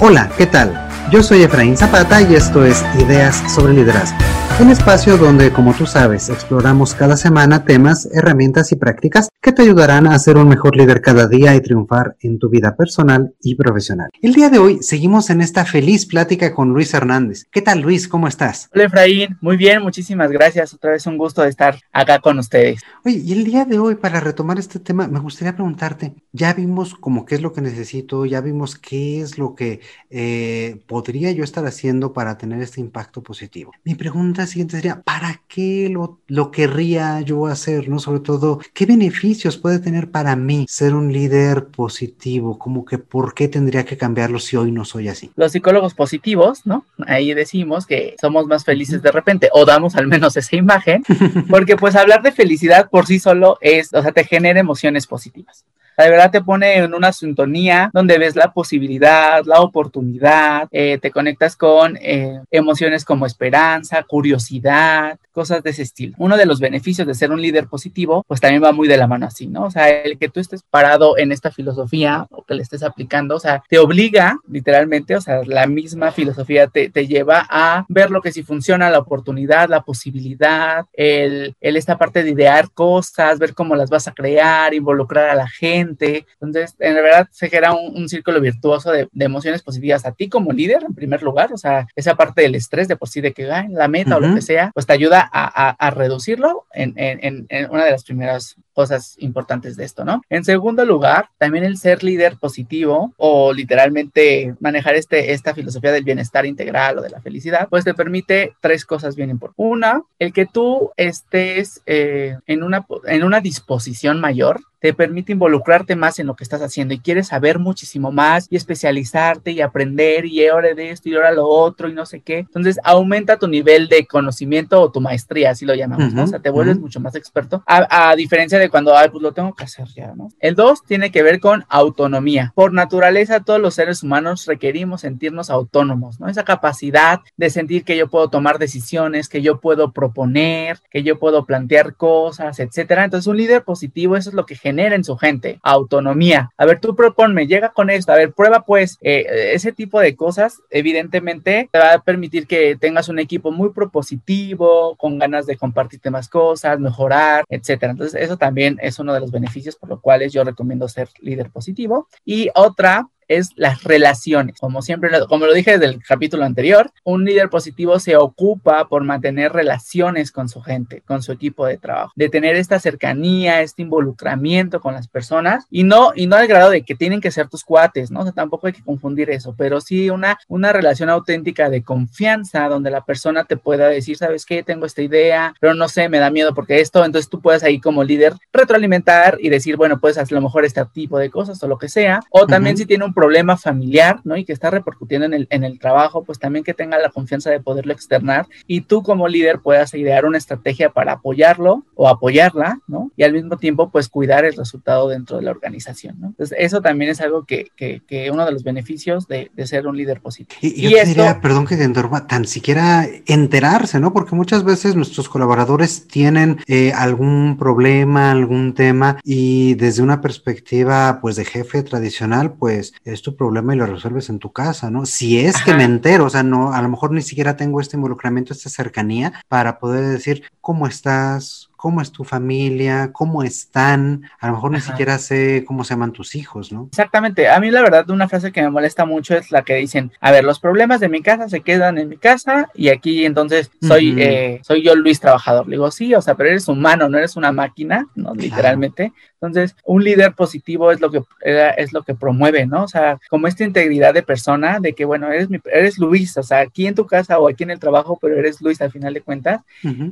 Hola, ¿qué tal? Yo soy Efraín Zapata y esto es Ideas sobre Liderazgo. Un espacio donde, como tú sabes, exploramos cada semana temas, herramientas y prácticas que te ayudarán a ser un mejor líder cada día y triunfar en tu vida personal y profesional. El día de hoy seguimos en esta feliz plática con Luis Hernández. ¿Qué tal, Luis? ¿Cómo estás? Hola, Efraín. Muy bien, muchísimas gracias. Otra vez un gusto de estar acá con ustedes. Oye, y el día de hoy, para retomar este tema, me gustaría preguntarte, ya vimos como qué es lo que necesito, ya vimos qué es lo que eh, podría yo estar haciendo para tener este impacto positivo. Mi pregunta siguiente sería, ¿para qué lo, lo querría yo hacer? ¿no? Sobre todo, ¿qué beneficios puede tener para mí ser un líder positivo? Como que, ¿por qué tendría que cambiarlo si hoy no soy así? Los psicólogos positivos, ¿no? Ahí decimos que somos más felices de repente, o damos al menos esa imagen, porque pues hablar de felicidad por sí solo es, o sea, te genera emociones positivas de verdad te pone en una sintonía donde ves la posibilidad, la oportunidad, eh, te conectas con eh, emociones como esperanza, curiosidad, cosas de ese estilo. Uno de los beneficios de ser un líder positivo, pues también va muy de la mano así, ¿no? O sea, el que tú estés parado en esta filosofía o que le estés aplicando, o sea, te obliga literalmente, o sea, la misma filosofía te, te lleva a ver lo que si funciona, la oportunidad, la posibilidad, el, el esta parte de idear cosas, ver cómo las vas a crear, involucrar a la gente entonces, en verdad, se genera un, círculo virtuoso de, emociones positivas a ti como líder, en primer lugar. O sea, esa parte del estrés de por sí de que ay, la meta o lo que sea, pues te ayuda a, reducirlo en, una de las primeras cosas importantes de esto, ¿no? En segundo lugar, también el ser líder positivo o literalmente manejar este, esta filosofía del bienestar integral o de la felicidad, pues te permite tres cosas bien importantes. Una, el que tú estés eh, en, una, en una disposición mayor te permite involucrarte más en lo que estás haciendo y quieres saber muchísimo más y especializarte y aprender y ahora de esto y ahora lo otro y no sé qué. Entonces aumenta tu nivel de conocimiento o tu maestría, así lo llamamos, ¿no? O sea, te vuelves mucho más experto a, diferencia de cuando, ay, pues lo tengo que hacer ya, ¿no? El dos tiene que ver con autonomía. Por naturaleza, todos los seres humanos requerimos sentirnos autónomos, ¿no? Esa capacidad de sentir que yo puedo tomar decisiones, que yo puedo proponer, que yo puedo plantear cosas, etcétera. Entonces, un líder positivo, eso es lo que genera en su gente, autonomía. A ver, tú proponme, llega con esto, a ver, prueba pues eh, ese tipo de cosas, evidentemente te va a permitir que tengas un equipo muy propositivo, con ganas de compartirte más cosas, mejorar, etcétera. Entonces, eso también es uno de los beneficios por los cuales yo recomiendo ser líder positivo. Y otra es las relaciones. Como siempre, como lo dije desde el capítulo anterior, un líder positivo se ocupa por mantener relaciones con su gente, con su equipo de trabajo, de tener esta cercanía, este involucramiento con las personas y no, y no al grado de que tienen que ser tus cuates, ¿no? O sea, tampoco hay que confundir eso, pero sí una, una relación auténtica de confianza donde la persona te pueda decir, ¿sabes qué? Tengo esta idea, pero no sé, me da miedo porque esto, entonces tú puedes ahí como líder retroalimentar y decir, bueno, puedes hacer a lo mejor este tipo de cosas o lo que sea, o también si tiene un problema familiar, ¿no? Y que está repercutiendo en el, en el trabajo, pues también que tenga la confianza de poderlo externar y tú como líder puedas idear una estrategia para apoyarlo o apoyarla, ¿no? Y al mismo tiempo, pues cuidar el resultado dentro de la organización, ¿no? Entonces, eso también es algo que, que, que uno de los beneficios de, de, ser un líder positivo. Y, y yo diría, perdón que te interrumpa, tan siquiera enterarse, ¿no? Porque muchas veces nuestros colaboradores tienen eh, algún problema, algún tema y desde una perspectiva, pues, de jefe tradicional, pues, es tu problema y lo resuelves en tu casa, ¿no? Si es que me entero, o sea, no, a lo mejor ni siquiera tengo este involucramiento, esta cercanía para poder decir cómo estás, cómo es tu familia, cómo están, a lo mejor ni siquiera sé cómo se llaman tus hijos, ¿no? Exactamente, a mí la verdad una frase que me molesta mucho es la que dicen, a ver, los problemas de mi casa se quedan en mi casa y aquí entonces soy, eh, soy yo Luis trabajador. Le digo, sí, o sea, pero eres humano, no eres una máquina, ¿no? Literalmente. Entonces, un líder positivo es lo que es lo que promueve, ¿no? O sea, como esta integridad de persona, de que, bueno, eres, mi, eres Luis, o sea, aquí en tu casa o aquí en el trabajo, pero eres Luis al final de cuentas.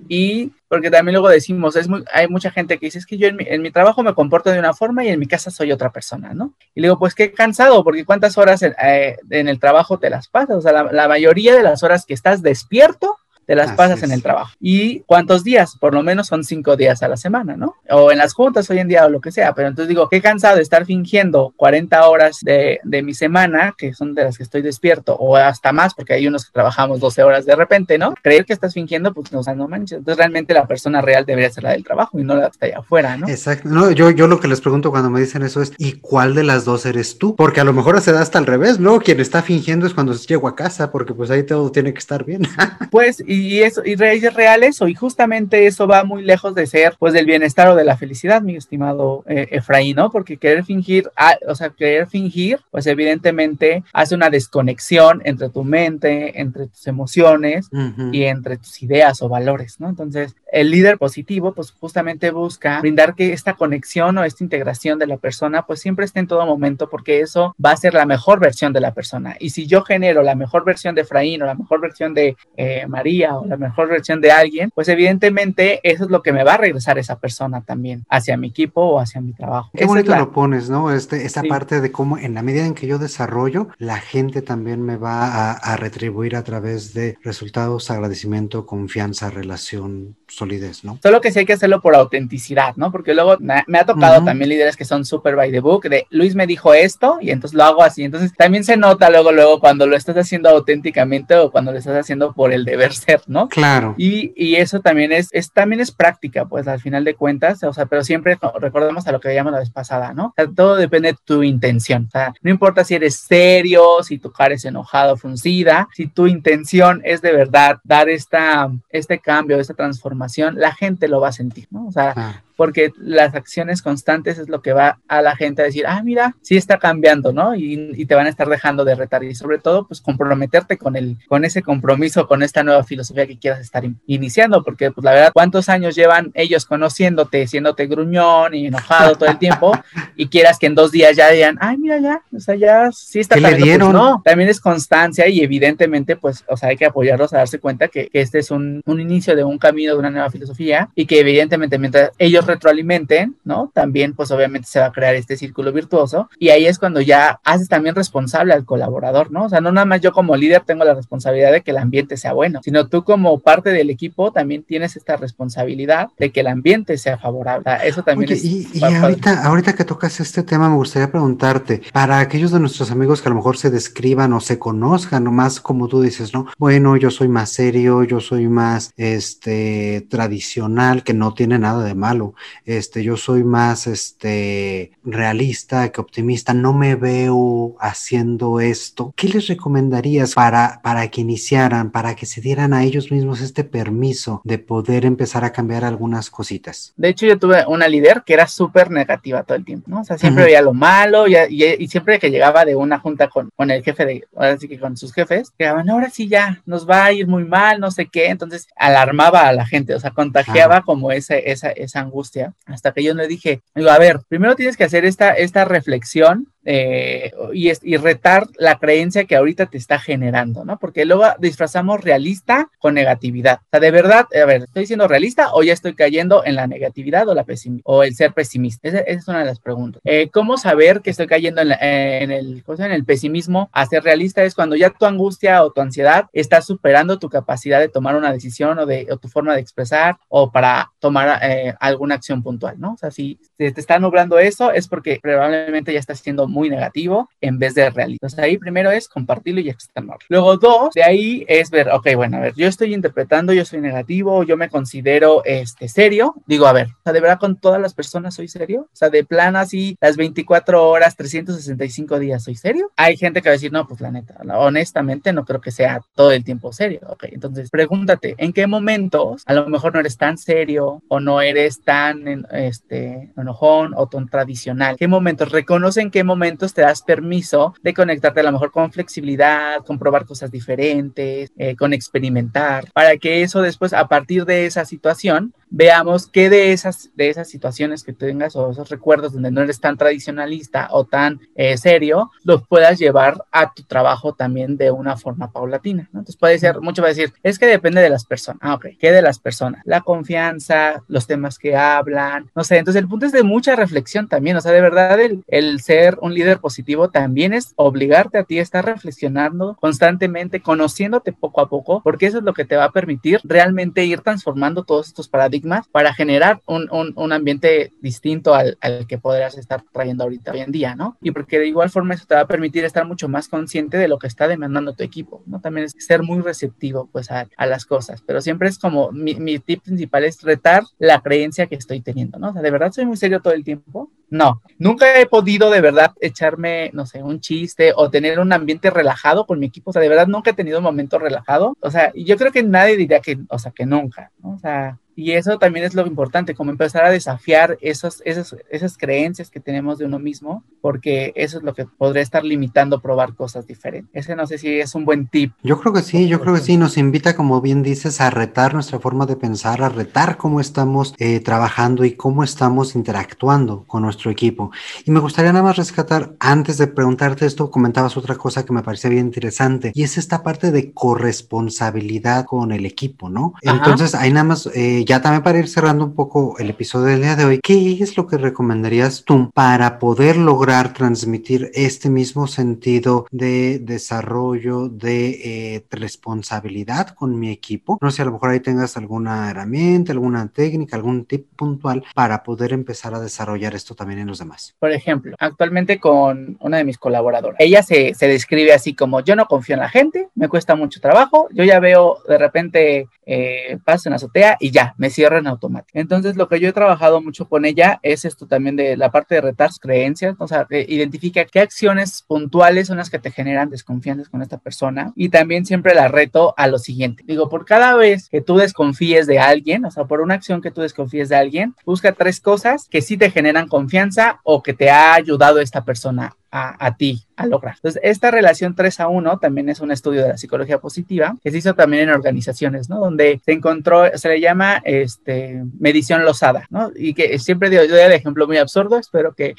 Y porque también luego decimos, es muy, hay mucha gente que dice, es que yo en mi, trabajo me comporto de una forma y en mi casa soy otra persona, ¿no? Y le digo, pues qué cansado, porque cuántas horas en, eh, el trabajo te las pasas, o sea, la, mayoría de las horas que estás despierto, te las pasas en el trabajo. ¿Y cuántos días? Por lo menos son cinco días a la semana, ¿no? O en las juntas hoy en día o lo que sea, pero entonces digo, qué cansado de estar fingiendo 40 horas de, de mi semana, que son de las que estoy despierto, o hasta más, porque hay unos que trabajamos 12 horas de repente, ¿no? Creer que estás fingiendo, pues no, o sea, no manches. Entonces realmente la persona real debería ser la del trabajo y no la que está allá afuera, ¿no? Exacto. No, yo, yo lo que les pregunto cuando me dicen eso es, ¿y cuál de las dos eres tú? Porque a lo mejor se da hasta al revés, ¿no? Quien está fingiendo es cuando llego a casa, porque pues ahí todo tiene que estar bien. pues, y eso, y es real eso, y justamente eso va muy lejos de ser, pues, del bienestar o de la felicidad, mi estimado eh, Efraín, ¿no? Porque querer fingir, ah, o sea, querer fingir, pues evidentemente hace una desconexión entre tu mente, entre tus emociones y entre tus ideas o valores, ¿no? Entonces, el líder positivo, pues justamente busca brindar que esta conexión o esta integración de la persona, pues siempre esté en todo momento, porque eso va a ser la mejor versión de la persona. Y si yo genero la mejor versión de Efraín o la mejor versión de eh, María o la mejor versión de alguien, pues evidentemente eso es lo que me va a regresar esa persona también hacia mi equipo o hacia mi trabajo. Qué bonito lo pones, ¿no? Este, esa parte de cómo en la medida en que yo desarrollo, la gente también me va a, retribuir a través de resultados, agradecimiento, confianza, relación, solidez, ¿no? Solo que sí hay que hacerlo por autenticidad, ¿no? Porque luego me, ha tocado también líderes que son súper by the book, de Luis me dijo esto y entonces lo hago así. Entonces también se nota luego, luego cuando lo estás haciendo auténticamente o cuando lo estás haciendo por el deber ser, ¿no? Claro. Y, y eso también es, es, también es práctica, pues al final de cuentas, o sea, pero siempre recordemos a lo que veíamos la vez pasada, ¿no? O sea, todo depende de tu intención. O sea, no importa si eres serio, si tu cara es enojado, fruncida, si tu intención es de verdad dar esta, este cambio, esta transformación, la gente lo va a sentir, ¿no? O sea, ah porque las acciones constantes es lo que va a la gente a decir, ah, mira, sí está cambiando, ¿no? Y, te van a estar dejando de retar. Y sobre todo, pues comprometerte con el, con ese compromiso, con esta nueva filosofía que quieras estar iniciando, porque pues la verdad, ¿cuántos años llevan ellos conociéndote, siéndote gruñón y enojado todo el tiempo y quieras que en dos días ya digan, ay, mira ya, o sea, ya sí está cambiando, pues, no, también es constancia y evidentemente, pues, o sea, hay que apoyarlos a darse cuenta que, que este es un, un inicio de un camino, de una nueva filosofía y que evidentemente mientras ellos retroalimenten, ¿no? También pues obviamente se va a crear este círculo virtuoso y ahí es cuando ya haces también responsable al colaborador, ¿no? O sea, no nada más yo como líder tengo la responsabilidad de que el ambiente sea bueno, sino tú como parte del equipo también tienes esta responsabilidad de que el ambiente sea favorable. Eso también es... Y, y ahorita, ahorita que tocas este tema, me gustaría preguntarte, para aquellos de nuestros amigos que a lo mejor se describan o se conozcan, o más como tú dices, ¿no? Bueno, yo soy más serio, yo soy más este tradicional, que no tiene nada de malo este, yo soy más este, realista que optimista, no me veo haciendo esto. ¿Qué les recomendarías para, para que iniciaran, para que se dieran a ellos mismos este permiso de poder empezar a cambiar algunas cositas? De hecho, yo tuve una líder que era súper negativa todo el tiempo, ¿no? O sea, siempre veía lo malo y, y, siempre que llegaba de una junta con, con el jefe de, ahora sí que con sus jefes, llegaban, ahora sí ya, nos va a ir muy mal, no sé qué. Entonces, alarmaba a la gente, o sea, contagiaba como esa, esa, esa angustia hasta que yo le dije, digo, a ver, primero tienes que hacer esta, esta reflexión eh, y, y, retar la creencia que ahorita te está generando, ¿no? Porque luego disfrazamos realista con negatividad. O sea, de verdad, a ver, ¿estoy siendo realista o ya estoy cayendo en la negatividad o, la o el ser pesimista? Esa, es una de las preguntas. Eh, ¿Cómo saber que estoy cayendo en, eh, en, el, en el pesimismo a ser realista? Es cuando ya tu angustia o tu ansiedad está superando tu capacidad de tomar una decisión o, de, o tu forma de expresar o para tomar alguna acción puntual, ¿no? O sea, si te está nublando eso es porque probablemente ya estás siendo muy negativo en vez de realista. Entonces ahí primero es compartirlo y externarlo. Luego dos, de ahí es ver, ok, bueno, a ver, yo estoy interpretando, yo soy negativo, yo me considero este serio. Digo, a ver, o sea, de verdad con todas las personas soy serio. O sea, de plan así, las 24 horas, 365 días, ¿soy serio? Hay gente que va a decir, no, pues la neta, honestamente no creo que sea todo el tiempo serio. Ok, entonces pregúntate, ¿en qué momentos a lo mejor no eres tan serio o no eres tan este, enojón o tan tradicional? ¿Qué momentos? Reconoce en qué momentos te das permiso de conectarte a lo mejor con flexibilidad, con probar cosas diferentes, eh, con experimentar, para que eso después, a partir de esa situación, veamos qué de esas, de esas situaciones que tengas o esos recuerdos donde no eres tan tradicionalista o tan eh, serio, los puedas llevar a tu trabajo también de una forma paulatina. ¿no? Entonces puede ser, mucho va a decir, es que depende de las personas. Ah, ok, ¿qué de las personas? La confianza, los temas que hablan, no sé. Entonces el punto es de mucha reflexión también. O sea, de verdad, el, el ser un líder positivo también es obligarte a ti a estar reflexionando constantemente, conociéndote poco a poco, porque eso es lo que te va a permitir realmente ir transformando todos estos paradigmas para generar un, un, un ambiente distinto al, al, que podrás estar trayendo ahorita hoy en día, ¿no? Y porque de igual forma eso te va a permitir estar mucho más consciente de lo que está demandando tu equipo, ¿no? También es ser muy receptivo, pues, a, a las cosas, pero siempre es como mi, mi tip principal es retar la creencia que estoy teniendo, ¿no? O sea, de verdad soy muy serio todo el tiempo. No, nunca he podido de verdad echarme, no sé, un chiste o tener un ambiente relajado con mi equipo. O sea, de verdad nunca he tenido un momento relajado. O sea, yo creo que nadie diría que, o sea, que nunca, ¿no? O sea, y eso también es lo importante, como empezar a desafiar esos, esos, esas creencias que tenemos de uno mismo, porque eso es lo que podría estar limitando probar cosas diferentes. Ese no sé si es un buen tip. Yo creo que sí, yo creo que sí, nos invita, como bien dices, a retar nuestra forma de pensar, a retar cómo estamos eh, trabajando y cómo estamos interactuando con nuestro equipo. Y me gustaría nada más rescatar, antes de preguntarte esto, comentabas otra cosa que me parecía bien interesante, y es esta parte de corresponsabilidad con el equipo, ¿no? Ajá. Entonces, ahí nada más... Eh, ya también para ir cerrando un poco el episodio del día de hoy, ¿qué es lo que recomendarías tú para poder lograr transmitir este mismo sentido de desarrollo, de eh, responsabilidad con mi equipo? No sé, a lo mejor ahí tengas alguna herramienta, alguna técnica, algún tip puntual para poder empezar a desarrollar esto también en los demás. Por ejemplo, actualmente con una de mis colaboradoras, ella se, se describe así como yo no confío en la gente, me cuesta mucho trabajo, yo ya veo de repente eh, paso en la azotea y ya, me cierra en automático. Entonces, lo que yo he trabajado mucho con ella es esto también de la parte de retar creencias, o sea, identifica qué acciones puntuales son las que te generan desconfianza con esta persona y también siempre la reto a lo siguiente. Digo, por cada vez que tú desconfíes de alguien, o sea, por una acción que tú desconfíes de alguien, busca tres cosas que sí te generan confianza o que te ha ayudado esta persona a, a, ti a lograr. Entonces, esta relación 3 a 1 también es un estudio de la psicología positiva que se hizo también en organizaciones, ¿no? Donde se encontró, se le llama este, medición losada, ¿no? Y que siempre digo, yo doy el ejemplo muy absurdo, espero que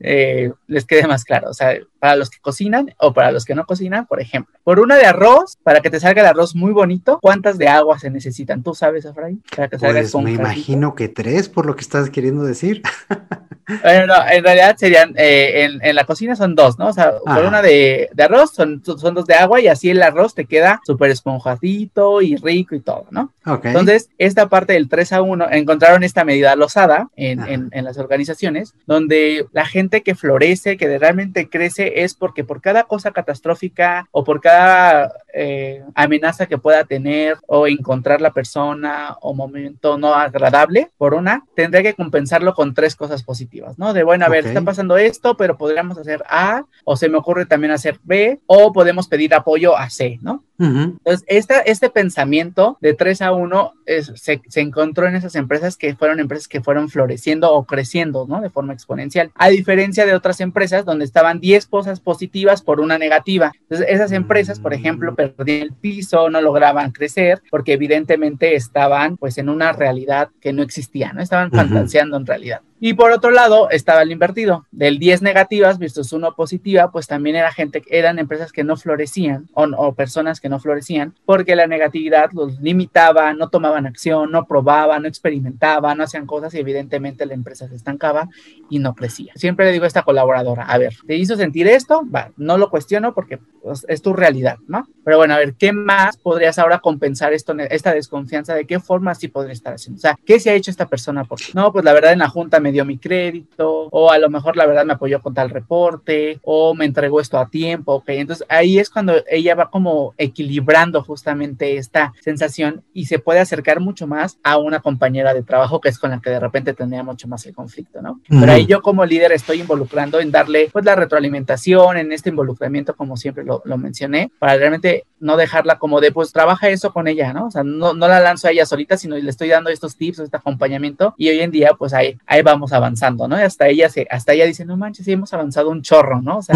eh, les quede más claro. O sea, para los que cocinan o para los que no cocinan, por ejemplo, por una de arroz, para que te salga el arroz muy bonito, ¿cuántas de agua se necesitan? ¿Tú sabes, Afraín? Para que salga pues me imagino que tres, por lo que estás queriendo decir. bueno, no, en realidad serían, eh, en, en la cocina son dos, ¿no? O sea, Ajá. por una de, de, arroz son, son dos de agua y así el arroz te queda súper esponjadito y rico y todo, ¿no? Okay. Entonces, esta parte del 3 a 1, encontraron esta medida losada en, en, en, las organizaciones, donde la gente que florece, que realmente crece, es porque por cada cosa catastrófica o por cada eh, amenaza que pueda tener o encontrar la persona o momento no agradable, por una, tendría que compensarlo con tres cosas positivas, ¿no? De, bueno, a ver, okay. está pasando esto, pero podríamos hacer A, o se me ocurre también hacer B, o podemos pedir apoyo a C, ¿no? Uh -huh. Entonces, esta, este pensamiento de 3 a 1 es, se, se, encontró en esas empresas que fueron empresas que fueron floreciendo o creciendo, ¿no? De forma exponencial. A diferencia de otras empresas donde estaban 10 cosas positivas por una negativa. Entonces, esas empresas, por ejemplo, perdían el piso, no lograban crecer, porque evidentemente estaban, pues, en una realidad que no existía, ¿no? Estaban uh -huh. fantaseando en realidad. Y por otro lado, estaba el invertido. Del 10 negativas versus 1 positiva, pues también era gente, eran empresas que no florecían o, o, personas que no florecían porque la negatividad los limitaba, no tomaban acción, no probaban, no experimentaban, no hacían cosas y evidentemente la empresa se estancaba y no crecía. Siempre le digo a esta colaboradora, a ver, ¿te hizo sentir esto? Va, no lo cuestiono porque pues, es tu realidad, ¿no? Pero bueno, a ver, ¿qué más podrías ahora compensar esto, esta desconfianza? ¿De qué forma sí podría estar haciendo? O sea, ¿qué se ha hecho esta persona? Por no, pues la verdad en la junta me dio mi crédito, o a lo mejor la verdad me apoyó con tal reporte, o me entregó esto a tiempo, ok. Entonces ahí es cuando ella va como equilibrando justamente esta sensación y se puede acercar mucho más a una compañera de trabajo que es con la que de repente tendría mucho más el conflicto, ¿no? Uh -huh. Pero ahí yo como líder estoy involucrando en darle pues la retroalimentación, en este involucramiento como siempre lo, lo mencioné, para realmente no dejarla como de pues trabaja eso con ella, ¿no? O sea, no, no la lanzo a ella solita, sino le estoy dando estos tips, este acompañamiento y hoy en día pues ahí, ahí vamos avanzando, ¿no? Y hasta ella, se, hasta ella dice, no manches, sí hemos avanzado un chorro, ¿no? O sea,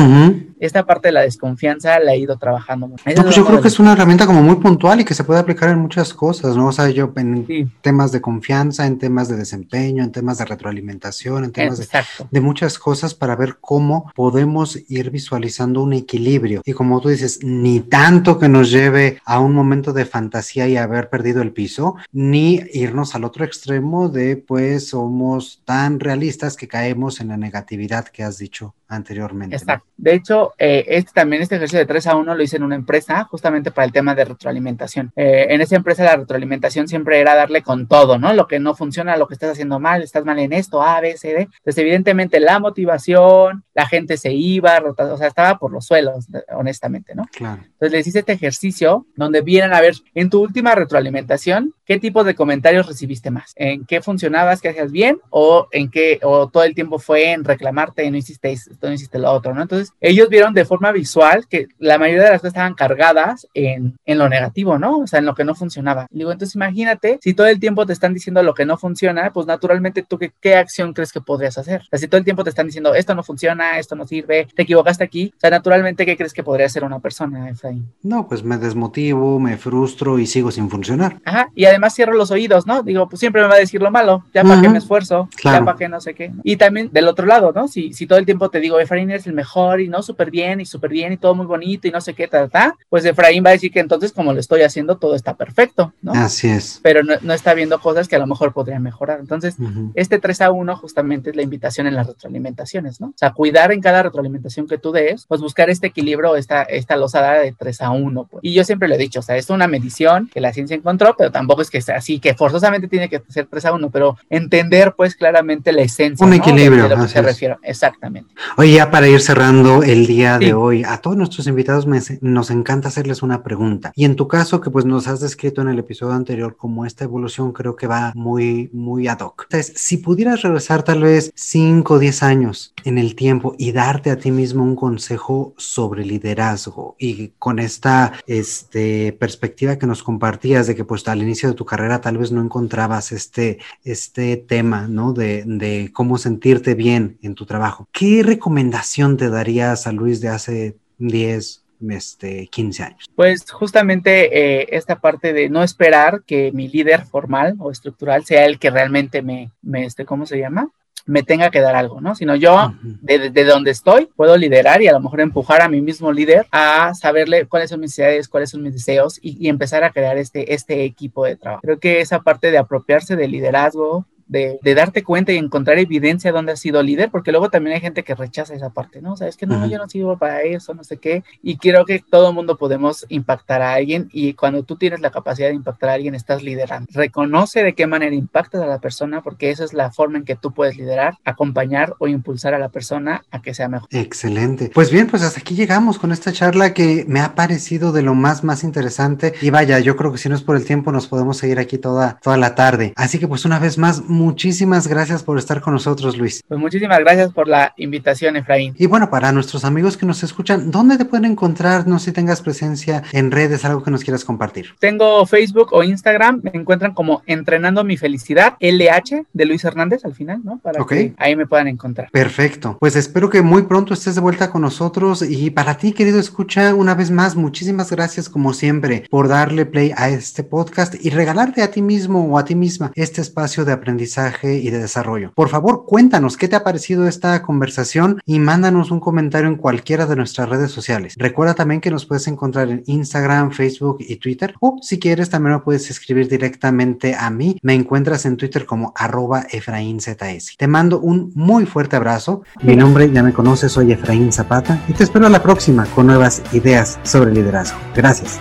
esta parte de la desconfianza la he ido trabajando mucho. No, pues yo creo que es una herramienta como muy puntual y que se puede aplicar en muchas cosas, ¿no? O sea, yo en temas de confianza, en temas de desempeño, en temas de retroalimentación, en temas de, de, muchas cosas para ver cómo podemos ir visualizando un equilibrio. Y como tú dices, ni tanto que nos lleve a un momento de fantasía y haber perdido el piso, ni irnos al otro extremo de pues somos tan realistas que caemos en la negatividad que has dicho anteriormente. Exacto. De hecho, eh, este, también este ejercicio de 3 a 1 lo hice en una empresa justamente para el tema de retroalimentación. Eh, en esa empresa la retroalimentación siempre era darle con todo, ¿no? Lo que no funciona, lo que estás haciendo mal, estás mal en esto, A, B, C, D. Entonces, evidentemente, la motivación, la gente se iba, o sea, estaba por los suelos, honestamente, ¿no? Claro. Entonces, les hice este ejercicio donde vienen a ver en tu última retroalimentación qué tipo de comentarios recibiste más, en qué funcionabas, qué hacías bien o en qué, o todo el tiempo fue en reclamarte y no hiciste no hiciste lo otro, ¿no? Entonces, ellos vieron de forma visual que la mayoría de las cosas estaban cargadas en, en lo negativo, ¿no? O sea, en lo que no funcionaba. digo, entonces imagínate, si todo el tiempo te están diciendo lo que no funciona, pues naturalmente tú qué, qué acción crees que podrías hacer. O sea, si todo el tiempo te están diciendo esto no funciona, esto no sirve, te equivocaste aquí, o sea, naturalmente, ¿qué crees que podría hacer una persona, Efraín? No, pues me desmotivo, me frustro y sigo sin funcionar. Ajá, y además cierro los oídos, ¿no? Digo, pues siempre me va a decir lo malo, ya para qué me esfuerzo, ya para qué no sé qué. Y también del otro lado, ¿no? Si, si todo el tiempo te digo, Efraín es el mejor y no súper bien y súper bien y todo muy bonito y no sé qué, ta, ta, pues Efraín va a decir que entonces como lo estoy haciendo todo está perfecto, ¿no? Así es. Pero no, está viendo cosas que a lo mejor podrían mejorar. Entonces, este 3 a 1 justamente es la invitación en las retroalimentaciones, ¿no? O sea, cuidar en cada retroalimentación que tú des, pues buscar este equilibrio, esta, esta losada de 3 a 1. Pues. Y yo siempre lo he dicho, o sea, es una medición que la ciencia encontró, pero tampoco es que sea así, que forzosamente tiene que ser 3 a 1, pero entender pues claramente la esencia. Un equilibrio. De, lo que se refiere. Exactamente. Oye, ya para ir cerrando el día de hoy, a todos nuestros invitados nos encanta hacerles una pregunta. Y en tu caso, que pues nos has descrito en el episodio anterior como esta evolución creo que va muy, muy ad hoc. Entonces, si pudieras regresar tal vez 5 o 10 años en el tiempo y darte a ti mismo un consejo sobre liderazgo y con esta este, perspectiva que nos compartías de que pues al inicio de tu carrera tal vez no encontrabas este, este tema, ¿no? De, de cómo sentirte bien en tu trabajo. ¿Qué recomendación te darías a Luis de hace 10, este, 15 años? Pues justamente eh, esta parte de no esperar que mi líder formal o estructural sea el que realmente me, me este, ¿cómo se llama? me tenga que dar algo, ¿no? Sino yo, desde de, donde estoy, puedo liderar y a lo mejor empujar a mi mismo líder a saberle cuáles son mis necesidades, cuáles son mis deseos y, y, empezar a crear este, este equipo de trabajo. Creo que esa parte de apropiarse del liderazgo, de, darte cuenta y encontrar evidencia donde has sido líder, porque luego también hay gente que rechaza esa parte, ¿no? O sea, es que no, yo no sirvo para eso, no sé qué. Y creo que todo el mundo podemos impactar a alguien y cuando tú tienes la capacidad de impactar a alguien, estás liderando. Reconoce de qué manera impactas a la persona, porque esa es la forma en que tú puedes liderar, acompañar o impulsar a la persona a que sea mejor. Excelente. Pues bien, pues hasta aquí llegamos con esta charla que me ha parecido de lo más, más interesante. Y vaya, yo creo que si no es por el tiempo, nos podemos seguir aquí toda, toda la tarde. Así que pues una vez más, muchísimas gracias por estar con nosotros, Luis. Pues muchísimas gracias por la invitación, Efraín. Y bueno, para nuestros amigos que nos escuchan, ¿dónde te pueden encontrar? No sé si tengas presencia en redes, algo que nos quieras compartir. Tengo Facebook o Instagram, me encuentran como Entrenando mi Felicidad, LH de Luis Hernández al final, ¿no? Para que ahí me puedan encontrar. Perfecto. Pues espero que muy pronto estés de vuelta con nosotros y para ti, querido escucha, una vez más, muchísimas gracias como siempre por darle play a este podcast y regalarte a ti mismo o a ti misma este espacio de aprendizaje y de desarrollo. Por favor, cuéntanos qué te ha parecido esta conversación y mándanos un comentario en cualquiera de nuestras redes sociales. Recuerda también que nos puedes encontrar en Instagram, Facebook y Twitter o si quieres también me puedes escribir directamente a mí. Me encuentras en Twitter como arroba EfraínZS. Te mando un muy fuerte abrazo. Mi nombre ya me conoces, soy Efraín Zapata y te espero a la próxima con nuevas ideas sobre liderazgo. Gracias.